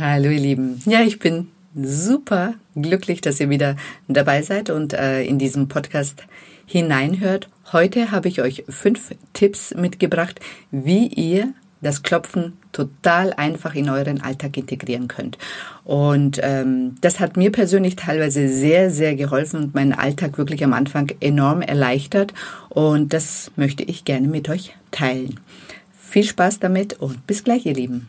Hallo ihr Lieben. Ja, ich bin super glücklich, dass ihr wieder dabei seid und äh, in diesem Podcast hineinhört. Heute habe ich euch fünf Tipps mitgebracht, wie ihr das Klopfen total einfach in euren Alltag integrieren könnt. Und ähm, das hat mir persönlich teilweise sehr, sehr geholfen und meinen Alltag wirklich am Anfang enorm erleichtert. Und das möchte ich gerne mit euch teilen. Viel Spaß damit und bis gleich, ihr Lieben.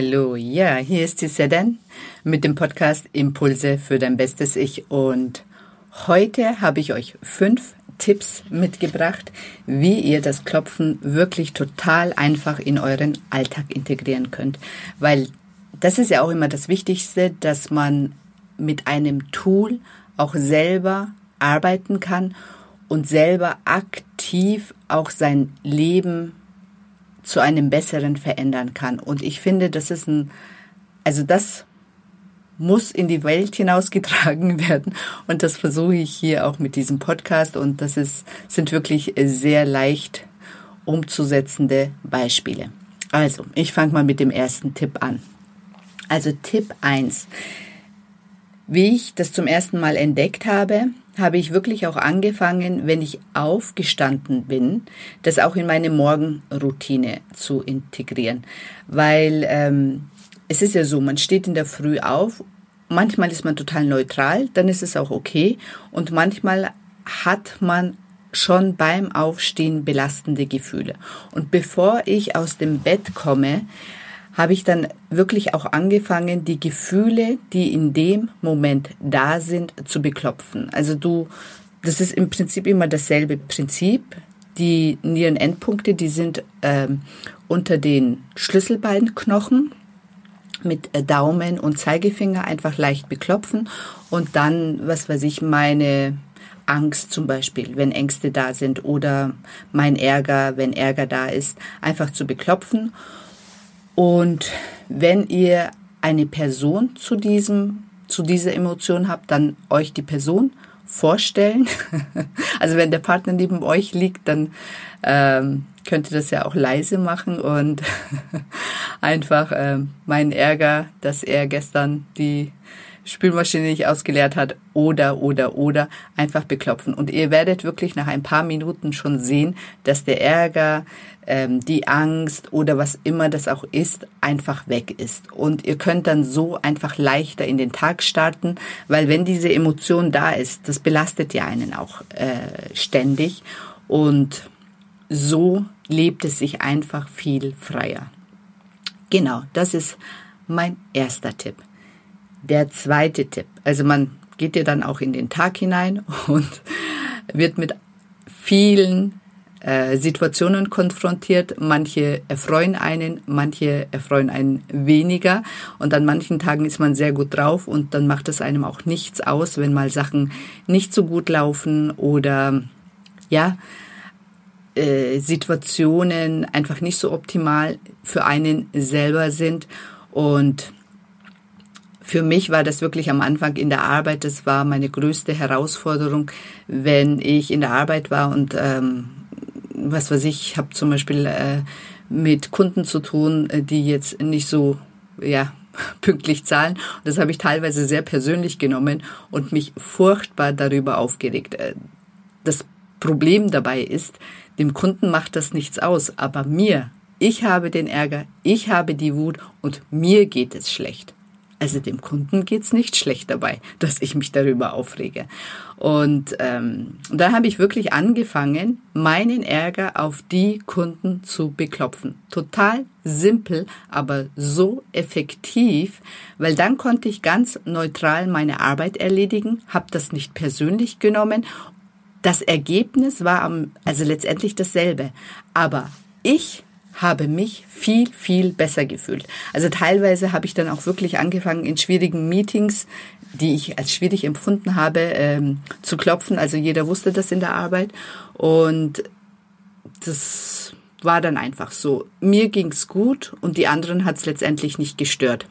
Hallo, ja, hier ist die Sedan mit dem Podcast Impulse für dein bestes Ich. Und heute habe ich euch fünf Tipps mitgebracht, wie ihr das Klopfen wirklich total einfach in euren Alltag integrieren könnt, weil das ist ja auch immer das Wichtigste, dass man mit einem Tool auch selber arbeiten kann und selber aktiv auch sein Leben zu einem besseren verändern kann. Und ich finde, das ist ein, also das muss in die Welt hinausgetragen werden. Und das versuche ich hier auch mit diesem Podcast. Und das ist, sind wirklich sehr leicht umzusetzende Beispiele. Also, ich fange mal mit dem ersten Tipp an. Also Tipp eins: Wie ich das zum ersten Mal entdeckt habe, habe ich wirklich auch angefangen, wenn ich aufgestanden bin, das auch in meine Morgenroutine zu integrieren. Weil ähm, es ist ja so, man steht in der Früh auf, manchmal ist man total neutral, dann ist es auch okay. Und manchmal hat man schon beim Aufstehen belastende Gefühle. Und bevor ich aus dem Bett komme, habe ich dann wirklich auch angefangen, die Gefühle, die in dem Moment da sind, zu beklopfen. Also du, das ist im Prinzip immer dasselbe Prinzip. Die Nierenendpunkte, die sind ähm, unter den Schlüsselbeinknochen mit Daumen und Zeigefinger einfach leicht beklopfen und dann, was weiß ich, meine Angst zum Beispiel, wenn Ängste da sind oder mein Ärger, wenn Ärger da ist, einfach zu beklopfen und wenn ihr eine Person zu diesem, zu dieser Emotion habt, dann euch die Person vorstellen. also wenn der Partner neben euch liegt, dann ähm, könnt ihr das ja auch leise machen und einfach äh, meinen Ärger, dass er gestern die Spülmaschine nicht ausgeleert hat oder, oder, oder einfach beklopfen. Und ihr werdet wirklich nach ein paar Minuten schon sehen, dass der Ärger, ähm, die Angst oder was immer das auch ist, einfach weg ist. Und ihr könnt dann so einfach leichter in den Tag starten, weil wenn diese Emotion da ist, das belastet ja einen auch äh, ständig. Und so lebt es sich einfach viel freier. Genau, das ist mein erster Tipp. Der zweite Tipp, also man geht ja dann auch in den Tag hinein und wird mit vielen äh, Situationen konfrontiert. Manche erfreuen einen, manche erfreuen einen weniger. Und an manchen Tagen ist man sehr gut drauf und dann macht es einem auch nichts aus, wenn mal Sachen nicht so gut laufen oder ja, äh, Situationen einfach nicht so optimal für einen selber sind. Und für mich war das wirklich am Anfang in der Arbeit, das war meine größte Herausforderung, wenn ich in der Arbeit war und ähm, was weiß ich, habe zum Beispiel äh, mit Kunden zu tun, äh, die jetzt nicht so ja pünktlich zahlen. Und das habe ich teilweise sehr persönlich genommen und mich furchtbar darüber aufgeregt. Äh, das Problem dabei ist, dem Kunden macht das nichts aus, aber mir, ich habe den Ärger, ich habe die Wut und mir geht es schlecht. Also dem Kunden geht's nicht schlecht dabei, dass ich mich darüber aufrege. Und ähm, da habe ich wirklich angefangen, meinen Ärger auf die Kunden zu beklopfen. Total simpel, aber so effektiv, weil dann konnte ich ganz neutral meine Arbeit erledigen, habe das nicht persönlich genommen. Das Ergebnis war am, also letztendlich dasselbe. Aber ich habe mich viel, viel besser gefühlt. Also teilweise habe ich dann auch wirklich angefangen, in schwierigen Meetings, die ich als schwierig empfunden habe, ähm, zu klopfen. Also jeder wusste das in der Arbeit. Und das war dann einfach so. Mir ging's gut und die anderen hat's letztendlich nicht gestört.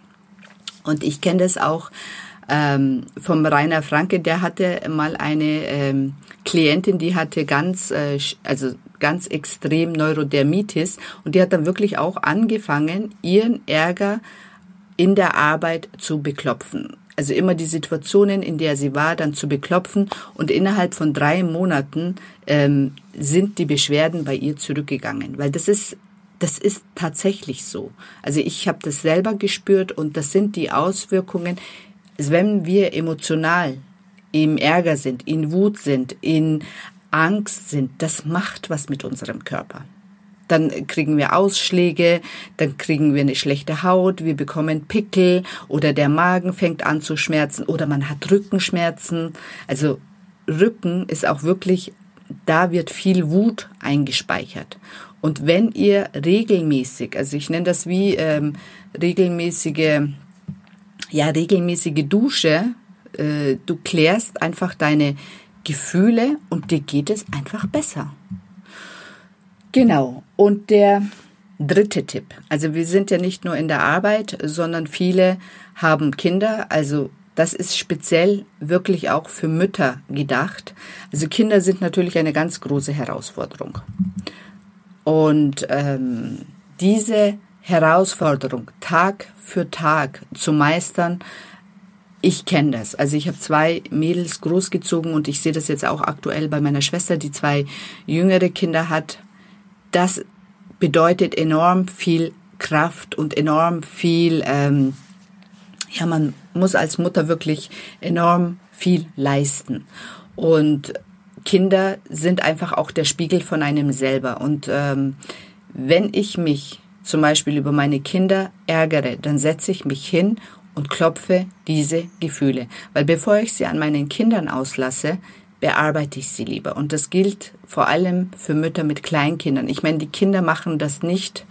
Und ich kenne das auch ähm, vom Rainer Franke, der hatte mal eine ähm, Klientin, die hatte ganz, äh, also ganz extrem Neurodermitis und die hat dann wirklich auch angefangen, ihren Ärger in der Arbeit zu beklopfen. Also immer die Situationen, in der sie war, dann zu beklopfen und innerhalb von drei Monaten ähm, sind die Beschwerden bei ihr zurückgegangen, weil das ist das ist tatsächlich so. Also ich habe das selber gespürt und das sind die Auswirkungen, wenn wir emotional im Ärger sind, in Wut sind, in Angst sind, das macht was mit unserem Körper. Dann kriegen wir Ausschläge, dann kriegen wir eine schlechte Haut, wir bekommen Pickel oder der Magen fängt an zu schmerzen oder man hat Rückenschmerzen. Also Rücken ist auch wirklich, da wird viel Wut eingespeichert. Und wenn ihr regelmäßig, also ich nenne das wie ähm, regelmäßige ja, regelmäßige Dusche, äh, du klärst einfach deine Gefühle und dir geht es einfach besser. Genau. Und der dritte Tipp. Also wir sind ja nicht nur in der Arbeit, sondern viele haben Kinder. Also das ist speziell wirklich auch für Mütter gedacht. Also Kinder sind natürlich eine ganz große Herausforderung. Und ähm, diese Herausforderung, Tag für Tag zu meistern, ich kenne das. Also ich habe zwei Mädels großgezogen und ich sehe das jetzt auch aktuell bei meiner Schwester, die zwei jüngere Kinder hat. Das bedeutet enorm viel Kraft und enorm viel, ähm, ja, man muss als Mutter wirklich enorm viel leisten. Und Kinder sind einfach auch der Spiegel von einem selber. Und ähm, wenn ich mich zum Beispiel über meine Kinder ärgere, dann setze ich mich hin und klopfe diese Gefühle. Weil bevor ich sie an meinen Kindern auslasse, bearbeite ich sie lieber. Und das gilt vor allem für Mütter mit Kleinkindern. Ich meine, die Kinder machen das nicht,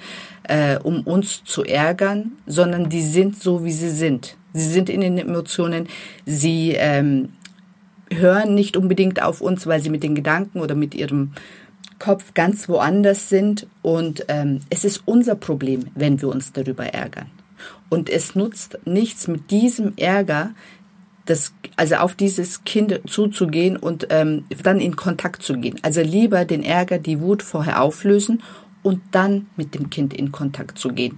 äh, um uns zu ärgern, sondern die sind so, wie sie sind. Sie sind in den Emotionen, sie ähm, hören nicht unbedingt auf uns, weil sie mit den Gedanken oder mit ihrem Kopf ganz woanders sind und ähm, es ist unser Problem, wenn wir uns darüber ärgern. Und es nutzt nichts mit diesem Ärger, das, also auf dieses Kind zuzugehen und ähm, dann in Kontakt zu gehen. Also lieber den Ärger, die Wut vorher auflösen und dann mit dem Kind in Kontakt zu gehen.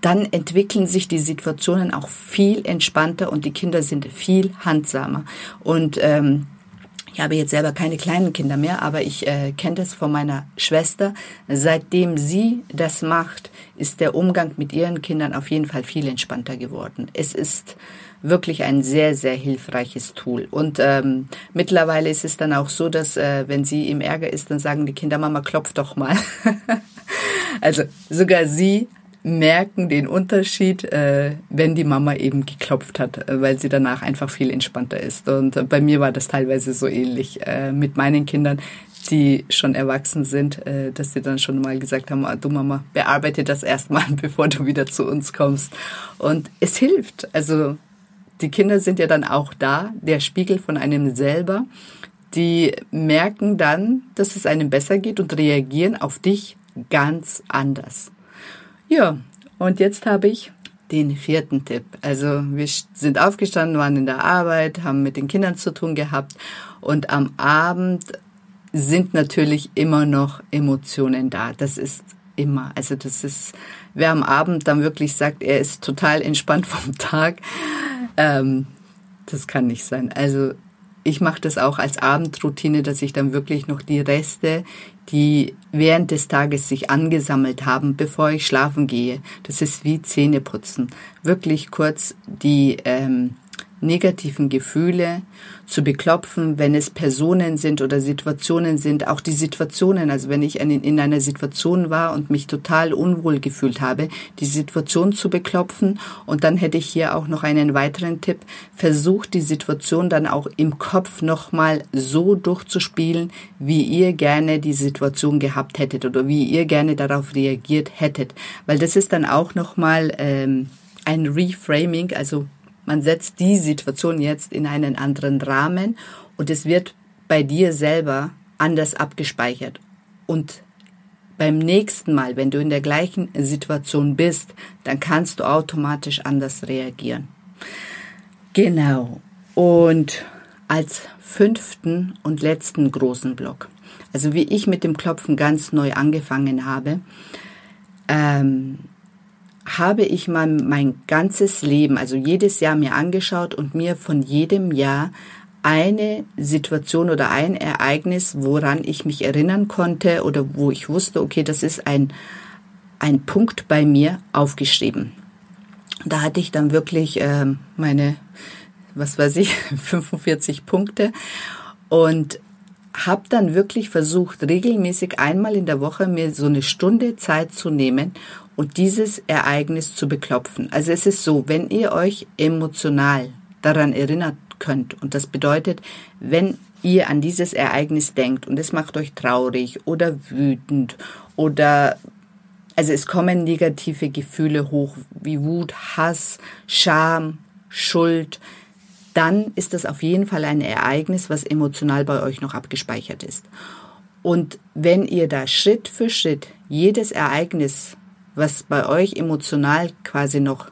Dann entwickeln sich die Situationen auch viel entspannter und die Kinder sind viel handsamer. Und ähm, ich habe jetzt selber keine kleinen Kinder mehr, aber ich äh, kenne das von meiner Schwester. Seitdem sie das macht, ist der Umgang mit ihren Kindern auf jeden Fall viel entspannter geworden. Es ist wirklich ein sehr, sehr hilfreiches Tool. Und ähm, mittlerweile ist es dann auch so, dass äh, wenn sie im Ärger ist, dann sagen die Kinder, Mama, klopf doch mal. also sogar sie merken den Unterschied, äh, wenn die Mama eben geklopft hat, äh, weil sie danach einfach viel entspannter ist. Und äh, bei mir war das teilweise so ähnlich äh, mit meinen Kindern, die schon erwachsen sind, äh, dass sie dann schon mal gesagt haben, ah, du Mama, bearbeite das erstmal, bevor du wieder zu uns kommst. Und es hilft. Also die Kinder sind ja dann auch da, der Spiegel von einem selber. Die merken dann, dass es einem besser geht und reagieren auf dich ganz anders. Ja, und jetzt habe ich den vierten Tipp. Also wir sind aufgestanden, waren in der Arbeit, haben mit den Kindern zu tun gehabt und am Abend sind natürlich immer noch Emotionen da. Das ist immer. Also das ist, wer am Abend dann wirklich sagt, er ist total entspannt vom Tag, ähm, das kann nicht sein. Also ich mache das auch als Abendroutine, dass ich dann wirklich noch die Reste, die während des Tages sich angesammelt haben, bevor ich schlafen gehe, das ist wie Zähneputzen, wirklich kurz die ähm, negativen Gefühle zu beklopfen, wenn es Personen sind oder Situationen sind, auch die Situationen, also wenn ich in einer Situation war und mich total unwohl gefühlt habe, die Situation zu beklopfen. Und dann hätte ich hier auch noch einen weiteren Tipp, versucht die Situation dann auch im Kopf nochmal so durchzuspielen, wie ihr gerne die Situation gehabt hättet oder wie ihr gerne darauf reagiert hättet, weil das ist dann auch nochmal ähm, ein Reframing, also man setzt die Situation jetzt in einen anderen Rahmen und es wird bei dir selber anders abgespeichert. Und beim nächsten Mal, wenn du in der gleichen Situation bist, dann kannst du automatisch anders reagieren. Genau. Und als fünften und letzten großen Block, also wie ich mit dem Klopfen ganz neu angefangen habe, ähm, habe ich mal mein ganzes Leben, also jedes Jahr mir angeschaut und mir von jedem Jahr eine Situation oder ein Ereignis, woran ich mich erinnern konnte oder wo ich wusste, okay, das ist ein, ein Punkt bei mir aufgeschrieben. Da hatte ich dann wirklich äh, meine, was weiß ich, 45 Punkte und habe dann wirklich versucht, regelmäßig einmal in der Woche mir so eine Stunde Zeit zu nehmen und dieses Ereignis zu beklopfen. Also es ist so, wenn ihr euch emotional daran erinnert könnt, und das bedeutet, wenn ihr an dieses Ereignis denkt und es macht euch traurig oder wütend oder also es kommen negative Gefühle hoch wie Wut, Hass, Scham, Schuld, dann ist das auf jeden Fall ein Ereignis, was emotional bei euch noch abgespeichert ist. Und wenn ihr da Schritt für Schritt jedes Ereignis was bei euch emotional quasi noch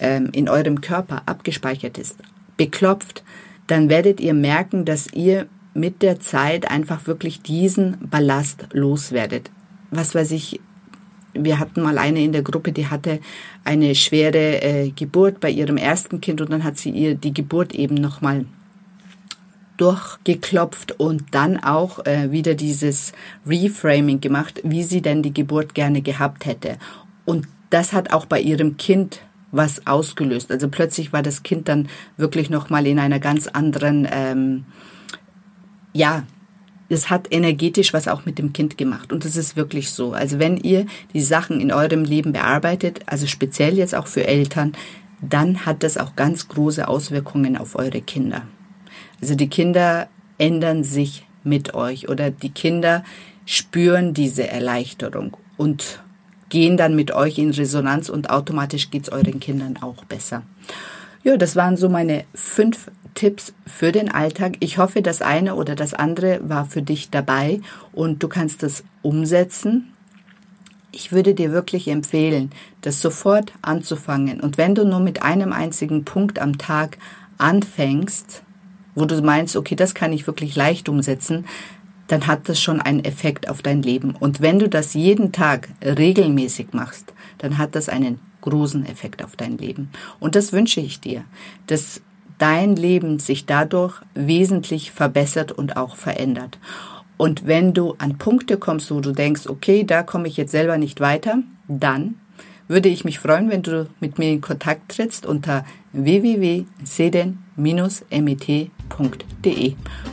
ähm, in eurem Körper abgespeichert ist, beklopft, dann werdet ihr merken, dass ihr mit der Zeit einfach wirklich diesen Ballast loswerdet. Was weiß ich, wir hatten mal eine in der Gruppe, die hatte eine schwere äh, Geburt bei ihrem ersten Kind und dann hat sie ihr die Geburt eben nochmal durchgeklopft und dann auch äh, wieder dieses Reframing gemacht, wie sie denn die Geburt gerne gehabt hätte. Und das hat auch bei ihrem Kind was ausgelöst. Also plötzlich war das Kind dann wirklich noch mal in einer ganz anderen, ähm, ja, es hat energetisch was auch mit dem Kind gemacht. Und das ist wirklich so. Also wenn ihr die Sachen in eurem Leben bearbeitet, also speziell jetzt auch für Eltern, dann hat das auch ganz große Auswirkungen auf eure Kinder. Also die Kinder ändern sich mit euch oder die Kinder spüren diese Erleichterung und gehen dann mit euch in Resonanz und automatisch geht's euren Kindern auch besser. Ja, das waren so meine fünf Tipps für den Alltag. Ich hoffe, das eine oder das andere war für dich dabei und du kannst es umsetzen. Ich würde dir wirklich empfehlen, das sofort anzufangen. Und wenn du nur mit einem einzigen Punkt am Tag anfängst, wo du meinst, okay, das kann ich wirklich leicht umsetzen, dann hat das schon einen Effekt auf dein Leben. Und wenn du das jeden Tag regelmäßig machst, dann hat das einen großen Effekt auf dein Leben. Und das wünsche ich dir, dass dein Leben sich dadurch wesentlich verbessert und auch verändert. Und wenn du an Punkte kommst, wo du denkst, okay, da komme ich jetzt selber nicht weiter, dann würde ich mich freuen, wenn du mit mir in Kontakt trittst unter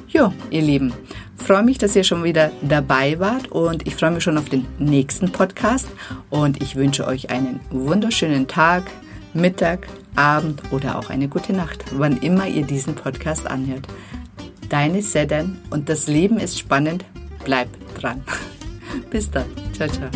Jo, ihr Lieben, freue mich, dass ihr schon wieder dabei wart und ich freue mich schon auf den nächsten Podcast und ich wünsche euch einen wunderschönen Tag, Mittag, Abend oder auch eine gute Nacht, wann immer ihr diesen Podcast anhört. Deine Sedan und das Leben ist spannend, bleib dran. Bis dann. Ciao, ciao.